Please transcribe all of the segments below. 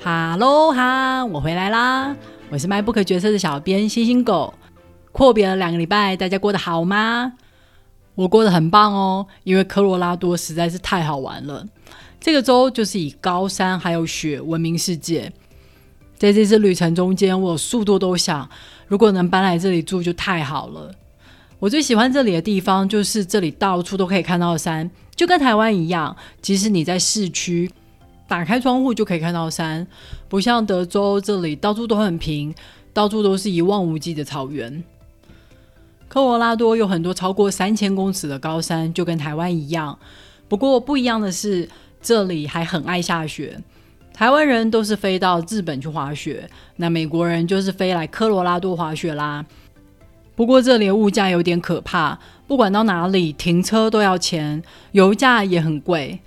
哈喽哈，我回来啦！我是卖不可角色的小编星星狗。阔别了两个礼拜，大家过得好吗？我过得很棒哦，因为科罗拉多实在是太好玩了。这个州就是以高山还有雪闻名世界。在这次旅程中间，我速度都想，如果能搬来这里住就太好了。我最喜欢这里的地方就是这里到处都可以看到山，就跟台湾一样，即使你在市区。打开窗户就可以看到山，不像德州这里到处都很平，到处都是一望无际的草原。科罗拉多有很多超过三千公尺的高山，就跟台湾一样。不过不一样的是，这里还很爱下雪。台湾人都是飞到日本去滑雪，那美国人就是飞来科罗拉多滑雪啦。不过这里的物价有点可怕，不管到哪里停车都要钱，油价也很贵。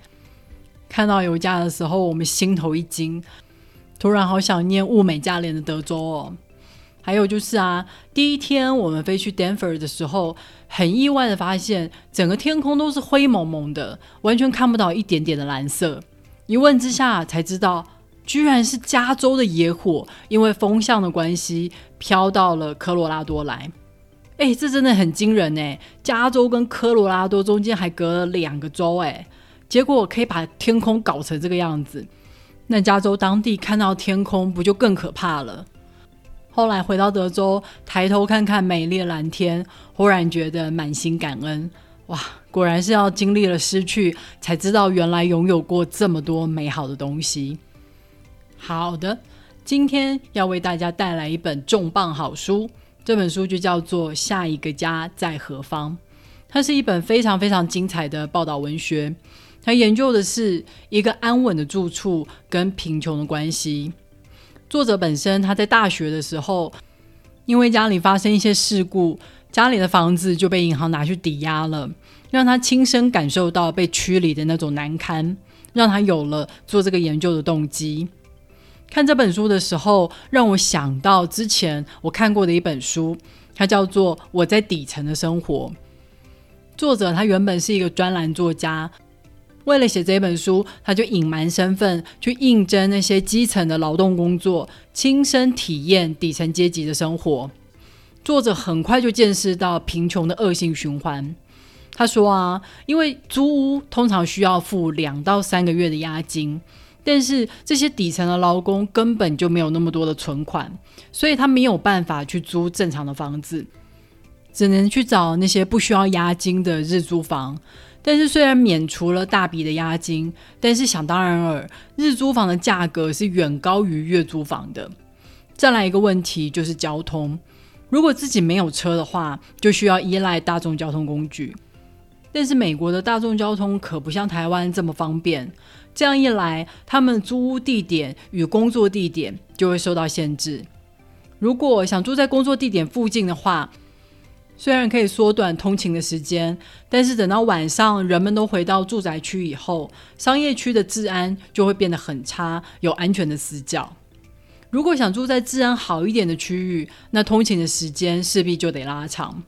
看到油价的时候，我们心头一惊，突然好想念物美价廉的德州哦。还有就是啊，第一天我们飞去 Denver 的时候，很意外的发现，整个天空都是灰蒙蒙的，完全看不到一点点的蓝色。一问之下才知道，居然是加州的野火，因为风向的关系飘到了科罗拉多来。哎，这真的很惊人呢！加州跟科罗拉多中间还隔了两个州哎。结果可以把天空搞成这个样子，那加州当地看到天空不就更可怕了？后来回到德州，抬头看看美丽的蓝天，忽然觉得满心感恩。哇，果然是要经历了失去，才知道原来拥有过这么多美好的东西。好的，今天要为大家带来一本重磅好书，这本书就叫做《下一个家在何方》，它是一本非常非常精彩的报道文学。他研究的是一个安稳的住处跟贫穷的关系。作者本身他在大学的时候，因为家里发生一些事故，家里的房子就被银行拿去抵押了，让他亲身感受到被驱离的那种难堪，让他有了做这个研究的动机。看这本书的时候，让我想到之前我看过的一本书，它叫做《我在底层的生活》。作者他原本是一个专栏作家。为了写这本书，他就隐瞒身份去应征那些基层的劳动工作，亲身体验底层阶级的生活。作者很快就见识到贫穷的恶性循环。他说啊，因为租屋通常需要付两到三个月的押金，但是这些底层的劳工根本就没有那么多的存款，所以他没有办法去租正常的房子，只能去找那些不需要押金的日租房。但是虽然免除了大笔的押金，但是想当然尔，日租房的价格是远高于月租房的。再来一个问题就是交通，如果自己没有车的话，就需要依赖大众交通工具。但是美国的大众交通可不像台湾这么方便，这样一来，他们租屋地点与工作地点就会受到限制。如果想住在工作地点附近的话，虽然可以缩短通勤的时间，但是等到晚上人们都回到住宅区以后，商业区的治安就会变得很差，有安全的死角。如果想住在治安好一点的区域，那通勤的时间势必就得拉长。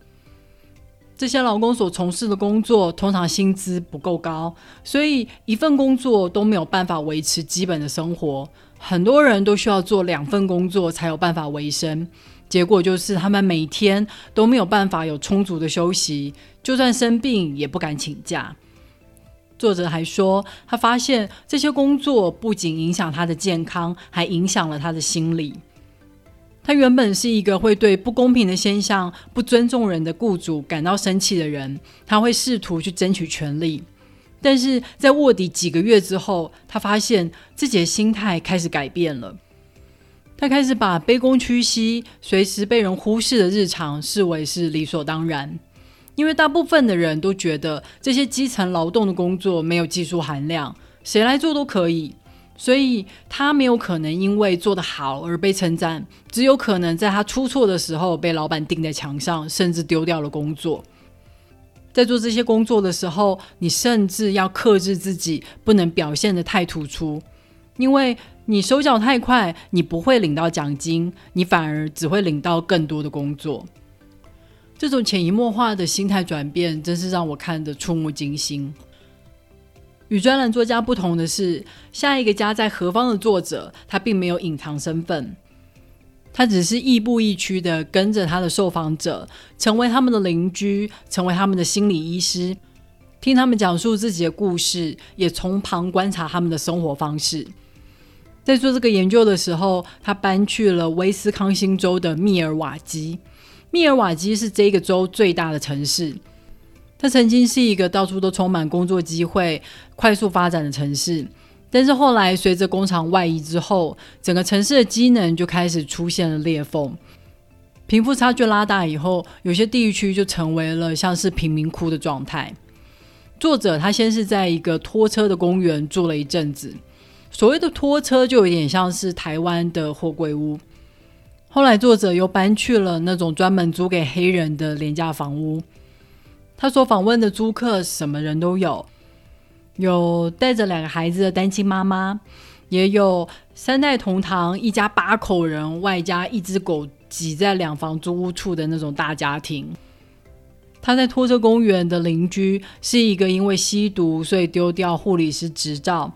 这些劳工所从事的工作通常薪资不够高，所以一份工作都没有办法维持基本的生活。很多人都需要做两份工作才有办法维生。结果就是，他们每天都没有办法有充足的休息，就算生病也不敢请假。作者还说，他发现这些工作不仅影响他的健康，还影响了他的心理。他原本是一个会对不公平的现象、不尊重人的雇主感到生气的人，他会试图去争取权利。但是在卧底几个月之后，他发现自己的心态开始改变了。他开始把卑躬屈膝、随时被人忽视的日常视为是理所当然，因为大部分的人都觉得这些基层劳动的工作没有技术含量，谁来做都可以，所以他没有可能因为做得好而被称赞，只有可能在他出错的时候被老板钉在墙上，甚至丢掉了工作。在做这些工作的时候，你甚至要克制自己，不能表现得太突出，因为。你手脚太快，你不会领到奖金，你反而只会领到更多的工作。这种潜移默化的心态转变，真是让我看得触目惊心。与专栏作家不同的是，下一个家在何方的作者，他并没有隐藏身份，他只是亦步亦趋的跟着他的受访者，成为他们的邻居，成为他们的心理医师，听他们讲述自己的故事，也从旁观察他们的生活方式。在做这个研究的时候，他搬去了威斯康星州的密尔瓦基。密尔瓦基是这个州最大的城市。它曾经是一个到处都充满工作机会、快速发展的城市，但是后来随着工厂外移之后，整个城市的机能就开始出现了裂缝，贫富差距拉大以后，有些地区就成为了像是贫民窟的状态。作者他先是在一个拖车的公园住了一阵子。所谓的拖车就有点像是台湾的货柜屋。后来作者又搬去了那种专门租给黑人的廉价房屋。他所访问的租客什么人都有，有带着两个孩子的单亲妈妈，也有三代同堂、一家八口人外加一只狗挤在两房租屋处的那种大家庭。他在拖车公园的邻居是一个因为吸毒所以丢掉护理师执照。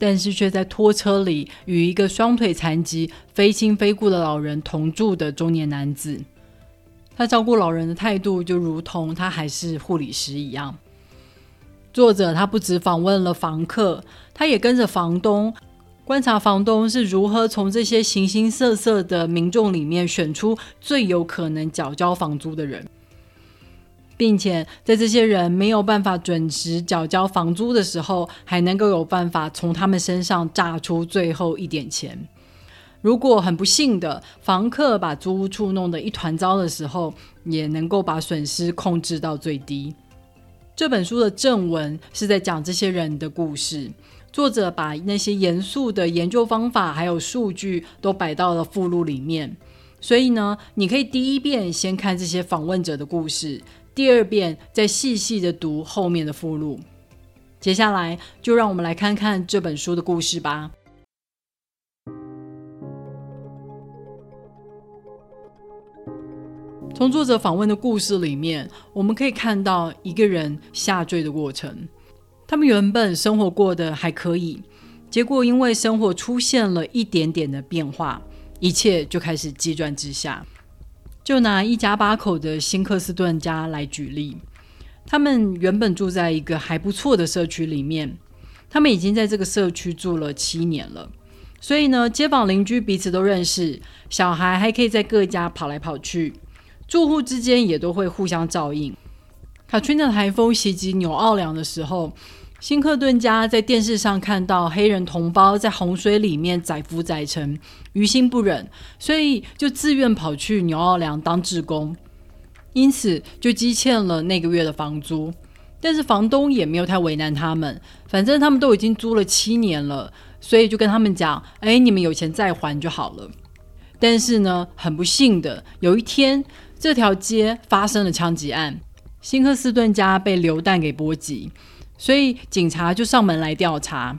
但是却在拖车里与一个双腿残疾、非亲非故的老人同住的中年男子，他照顾老人的态度就如同他还是护理师一样。作者他不止访问了房客，他也跟着房东观察房东是如何从这些形形色色的民众里面选出最有可能缴交房租的人。并且在这些人没有办法准时缴交房租的时候，还能够有办法从他们身上榨出最后一点钱。如果很不幸的房客把租屋处弄得一团糟的时候，也能够把损失控制到最低。这本书的正文是在讲这些人的故事，作者把那些严肃的研究方法还有数据都摆到了附录里面。所以呢，你可以第一遍先看这些访问者的故事。第二遍再细细的读后面的附录，接下来就让我们来看看这本书的故事吧。从作者访问的故事里面，我们可以看到一个人下坠的过程。他们原本生活过得还可以，结果因为生活出现了一点点的变化，一切就开始急转直下。就拿一家八口的新克斯顿家来举例，他们原本住在一个还不错的社区里面，他们已经在这个社区住了七年了，所以呢，街坊邻居彼此都认识，小孩还可以在各家跑来跑去，住户之间也都会互相照应。卡春的台风袭击纽奥良的时候。辛克顿家在电视上看到黑人同胞在洪水里面载浮载沉，于心不忍，所以就自愿跑去纽奥良当志工，因此就积欠了那个月的房租。但是房东也没有太为难他们，反正他们都已经租了七年了，所以就跟他们讲：“哎，你们有钱再还就好了。”但是呢，很不幸的，有一天这条街发生了枪击案，新克斯顿家被流弹给波及。所以警察就上门来调查。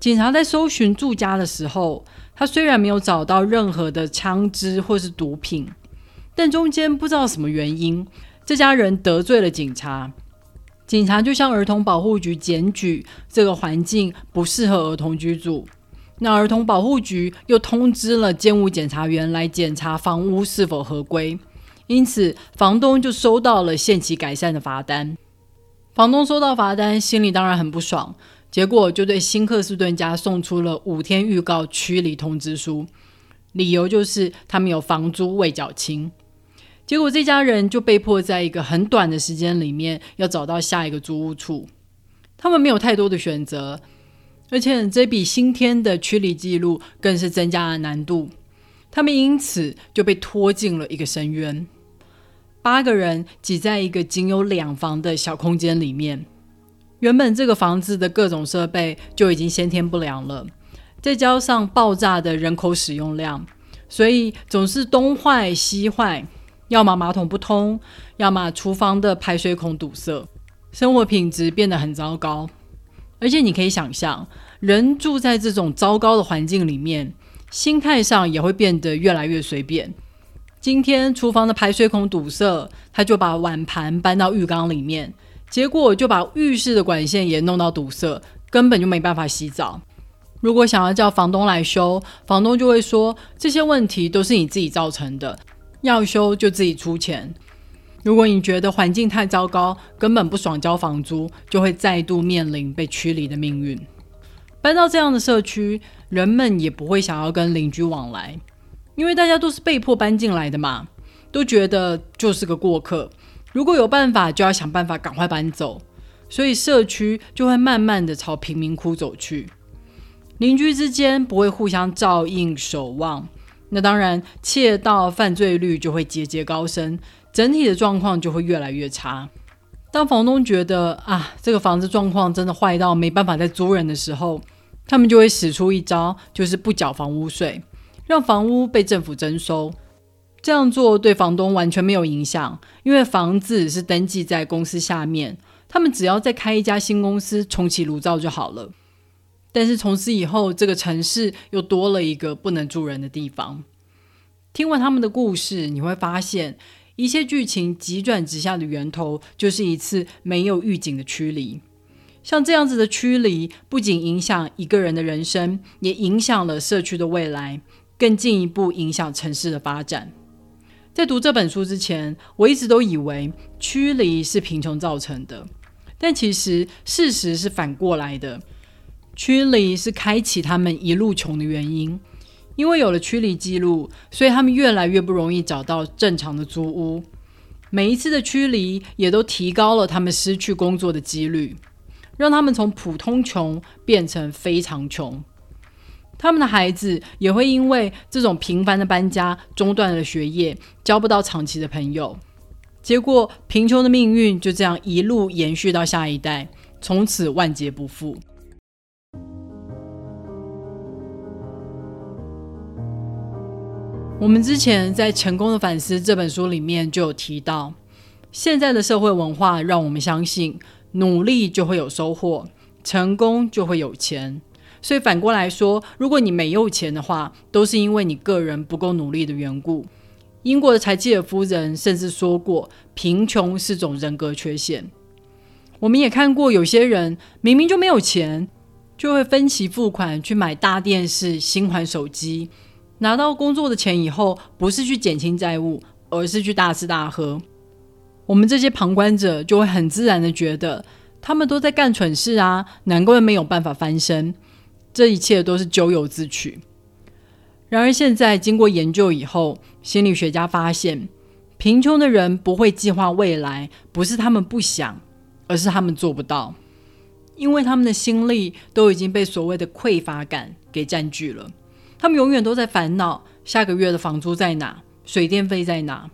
警察在搜寻住家的时候，他虽然没有找到任何的枪支或是毒品，但中间不知道什么原因，这家人得罪了警察。警察就向儿童保护局检举这个环境不适合儿童居住。那儿童保护局又通知了监务检察员来检查房屋是否合规，因此房东就收到了限期改善的罚单。房东收到罚单，心里当然很不爽，结果就对新克斯顿家送出了五天预告驱离通知书，理由就是他们有房租未缴清。结果这家人就被迫在一个很短的时间里面要找到下一个租屋处，他们没有太多的选择，而且这笔新添的驱离记录更是增加了难度，他们因此就被拖进了一个深渊。八个人挤在一个仅有两房的小空间里面，原本这个房子的各种设备就已经先天不良了，再加上爆炸的人口使用量，所以总是东坏西坏，要么马桶不通，要么厨房的排水孔堵塞，生活品质变得很糟糕。而且你可以想象，人住在这种糟糕的环境里面，心态上也会变得越来越随便。今天厨房的排水孔堵塞，他就把碗盘搬到浴缸里面，结果就把浴室的管线也弄到堵塞，根本就没办法洗澡。如果想要叫房东来修，房东就会说这些问题都是你自己造成的，要修就自己出钱。如果你觉得环境太糟糕，根本不爽交房租，就会再度面临被驱离的命运。搬到这样的社区，人们也不会想要跟邻居往来，因为大家都是被迫搬进来的嘛，都觉得就是个过客。如果有办法，就要想办法赶快搬走，所以社区就会慢慢的朝贫民窟走去。邻居之间不会互相照应守望，那当然窃盗犯罪率就会节节高升，整体的状况就会越来越差。当房东觉得啊这个房子状况真的坏到没办法再租人的时候，他们就会使出一招，就是不缴房屋税，让房屋被政府征收。这样做对房东完全没有影响，因为房子是登记在公司下面，他们只要再开一家新公司重启炉灶就好了。但是从此以后，这个城市又多了一个不能住人的地方。听完他们的故事，你会发现，一切剧情急转直下的源头，就是一次没有预警的驱离。像这样子的驱离，不仅影响一个人的人生，也影响了社区的未来，更进一步影响城市的发展。在读这本书之前，我一直都以为驱离是贫穷造成的，但其实事实是反过来的。驱离是开启他们一路穷的原因，因为有了驱离记录，所以他们越来越不容易找到正常的租屋。每一次的驱离也都提高了他们失去工作的几率，让他们从普通穷变成非常穷。他们的孩子也会因为这种频繁的搬家中断了学业，交不到长期的朋友。结果，贫穷的命运就这样一路延续到下一代，从此万劫不复。我们之前在《成功的反思》这本书里面就有提到，现在的社会文化让我们相信，努力就会有收获，成功就会有钱。所以反过来说，如果你没有钱的话，都是因为你个人不够努力的缘故。英国的柴契尔夫人甚至说过，贫穷是种人格缺陷。我们也看过有些人明明就没有钱，就会分期付款去买大电视、新款手机。拿到工作的钱以后，不是去减轻债务，而是去大吃大喝。我们这些旁观者就会很自然的觉得，他们都在干蠢事啊，难怪没有办法翻身。这一切都是咎由自取。然而现在经过研究以后，心理学家发现，贫穷的人不会计划未来，不是他们不想，而是他们做不到，因为他们的心力都已经被所谓的匮乏感给占据了。他们永远都在烦恼下个月的房租在哪，水电费在哪。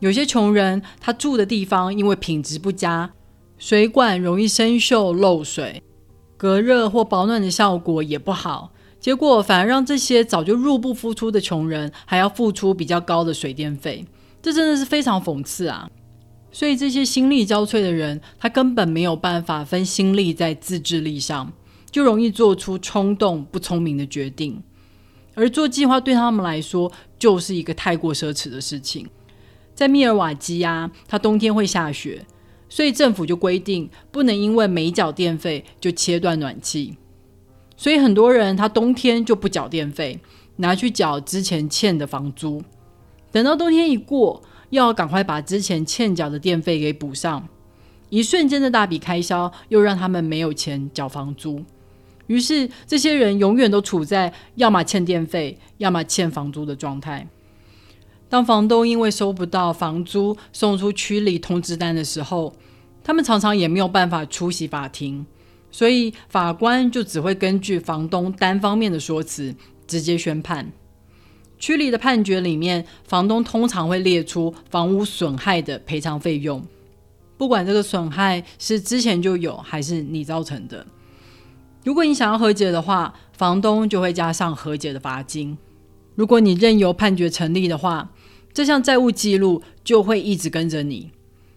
有些穷人，他住的地方因为品质不佳，水管容易生锈漏水，隔热或保暖的效果也不好，结果反而让这些早就入不敷出的穷人还要付出比较高的水电费，这真的是非常讽刺啊！所以这些心力交瘁的人，他根本没有办法分心力在自制力上，就容易做出冲动不聪明的决定。而做计划对他们来说就是一个太过奢侈的事情。在密尔瓦基啊，它冬天会下雪，所以政府就规定不能因为没缴电费就切断暖气。所以很多人他冬天就不缴电费，拿去缴之前欠的房租。等到冬天一过，又要赶快把之前欠缴的电费给补上。一瞬间的大笔开销，又让他们没有钱缴房租。于是，这些人永远都处在要么欠电费，要么欠房租的状态。当房东因为收不到房租送出区里通知单的时候，他们常常也没有办法出席法庭，所以法官就只会根据房东单方面的说辞直接宣判。区里的判决里面，房东通常会列出房屋损害的赔偿费用，不管这个损害是之前就有还是你造成的。如果你想要和解的话，房东就会加上和解的罚金。如果你任由判决成立的话，这项债务记录就会一直跟着你。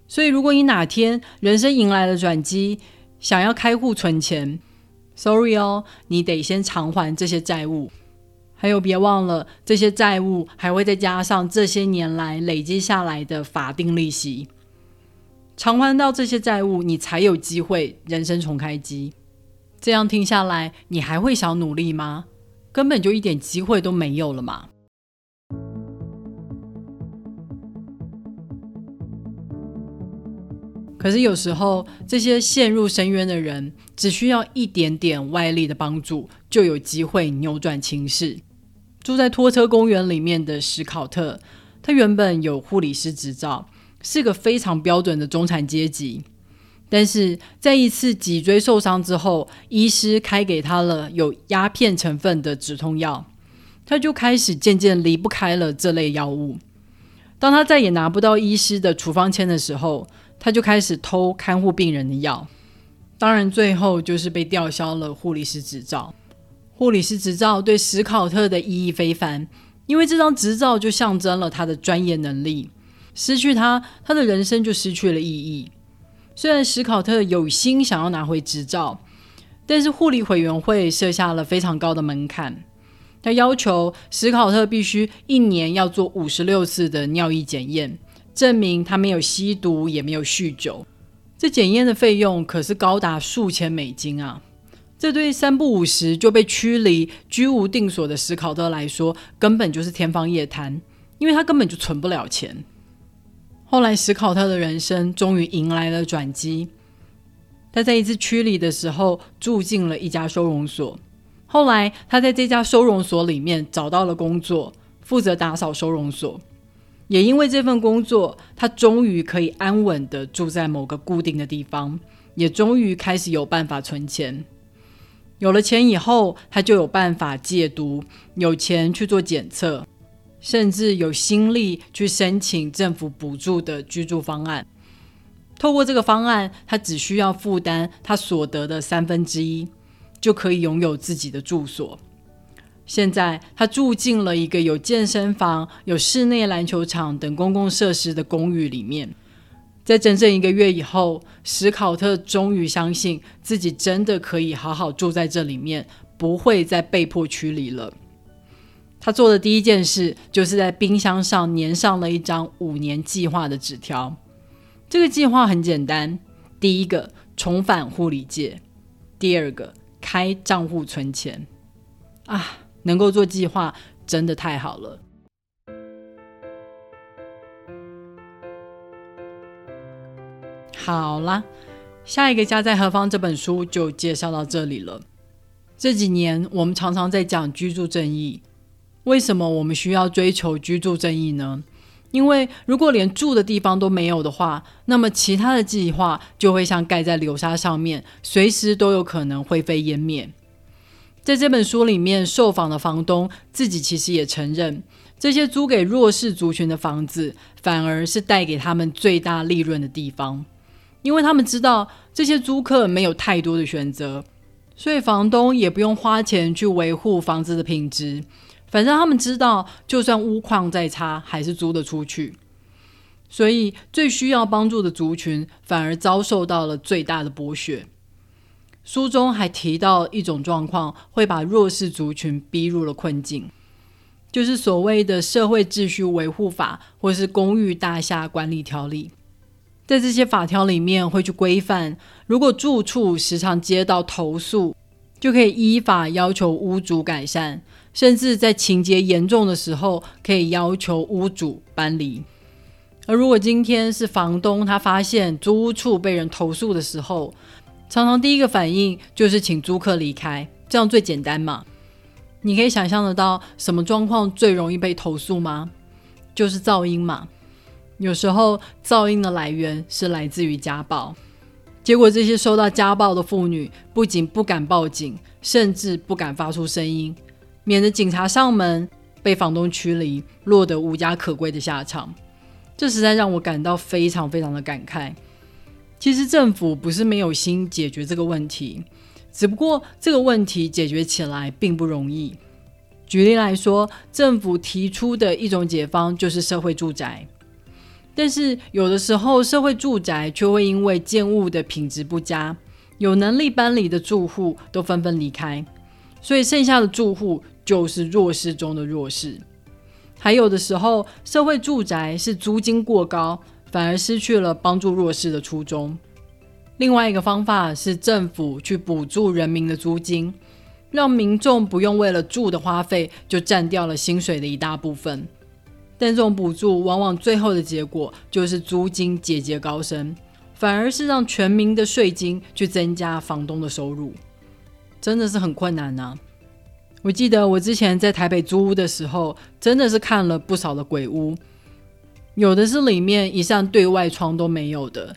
所以，如果你哪天人生迎来了转机，想要开户存钱，sorry 哦，你得先偿还这些债务。还有，别忘了这些债务还会再加上这些年来累积下来的法定利息。偿还到这些债务，你才有机会人生重开机。这样听下来，你还会想努力吗？根本就一点机会都没有了嘛！可是有时候，这些陷入深渊的人，只需要一点点外力的帮助，就有机会扭转情势。住在拖车公园里面的史考特，他原本有护理师执照，是个非常标准的中产阶级。但是在一次脊椎受伤之后，医师开给他了有鸦片成分的止痛药，他就开始渐渐离不开了这类药物。当他再也拿不到医师的处方签的时候，他就开始偷看护病人的药，当然最后就是被吊销了护理师执照。护理师执照对史考特的意义非凡，因为这张执照就象征了他的专业能力。失去他，他的人生就失去了意义。虽然史考特有心想要拿回执照，但是护理委员会设下了非常高的门槛，他要求史考特必须一年要做五十六次的尿液检验。证明他没有吸毒，也没有酗酒。这检验的费用可是高达数千美金啊！这对三不五时就被驱离、居无定所的史考特来说，根本就是天方夜谭，因为他根本就存不了钱。后来，史考特的人生终于迎来了转机。他在一次驱离的时候住进了一家收容所，后来他在这家收容所里面找到了工作，负责打扫收容所。也因为这份工作，他终于可以安稳的住在某个固定的地方，也终于开始有办法存钱。有了钱以后，他就有办法戒毒，有钱去做检测，甚至有心力去申请政府补助的居住方案。透过这个方案，他只需要负担他所得的三分之一，就可以拥有自己的住所。现在他住进了一个有健身房、有室内篮球场等公共设施的公寓里面。在整整一个月以后，史考特终于相信自己真的可以好好住在这里面，不会再被迫驱离了。他做的第一件事，就是在冰箱上粘上了一张五年计划的纸条。这个计划很简单：第一个，重返护理界；第二个，开账户存钱。啊！能够做计划，真的太好了。好啦，下一个家在何方这本书就介绍到这里了。这几年我们常常在讲居住正义，为什么我们需要追求居住正义呢？因为如果连住的地方都没有的话，那么其他的计划就会像盖在流沙上面，随时都有可能灰飞烟灭。在这本书里面，受访的房东自己其实也承认，这些租给弱势族群的房子，反而是带给他们最大利润的地方，因为他们知道这些租客没有太多的选择，所以房东也不用花钱去维护房子的品质，反正他们知道，就算屋况再差，还是租得出去，所以最需要帮助的族群，反而遭受到了最大的剥削。书中还提到一种状况，会把弱势族群逼入了困境，就是所谓的社会秩序维护法，或是公寓大厦管理条例。在这些法条里面，会去规范，如果住处时常接到投诉，就可以依法要求屋主改善，甚至在情节严重的时候，可以要求屋主搬离。而如果今天是房东，他发现租屋处被人投诉的时候，常常第一个反应就是请租客离开，这样最简单嘛？你可以想象得到什么状况最容易被投诉吗？就是噪音嘛。有时候噪音的来源是来自于家暴，结果这些受到家暴的妇女不仅不敢报警，甚至不敢发出声音，免得警察上门被房东驱离，落得无家可归的下场。这实在让我感到非常非常的感慨。其实政府不是没有心解决这个问题，只不过这个问题解决起来并不容易。举例来说，政府提出的一种解方就是社会住宅，但是有的时候社会住宅却会因为建物的品质不佳，有能力搬离的住户都纷纷离开，所以剩下的住户就是弱势中的弱势。还有的时候，社会住宅是租金过高。反而失去了帮助弱势的初衷。另外一个方法是政府去补助人民的租金，让民众不用为了住的花费就占掉了薪水的一大部分。但这种补助往往最后的结果就是租金节节高升，反而是让全民的税金去增加房东的收入，真的是很困难呐。我记得我之前在台北租屋的时候，真的是看了不少的鬼屋，有的是里面一扇对外窗都没有的。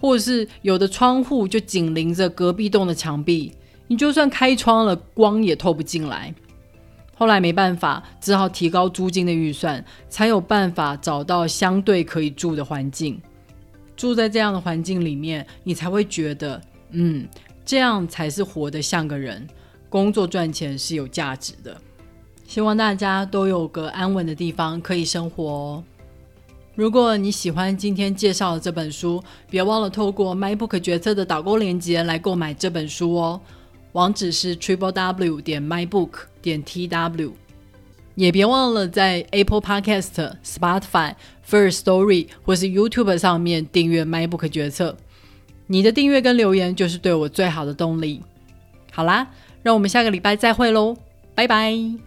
或是有的窗户就紧邻着隔壁栋的墙壁，你就算开窗了，光也透不进来。后来没办法，只好提高租金的预算，才有办法找到相对可以住的环境。住在这样的环境里面，你才会觉得，嗯，这样才是活得像个人，工作赚钱是有价值的。希望大家都有个安稳的地方可以生活哦。如果你喜欢今天介绍的这本书，别忘了透过 MyBook 决策的导购链接来购买这本书哦。网址是 triple w 点 mybook 点 tw。也别忘了在 Apple Podcast、Spotify、First Story 或是 YouTube 上面订阅 MyBook 决策。你的订阅跟留言就是对我最好的动力。好啦，让我们下个礼拜再会喽，拜拜。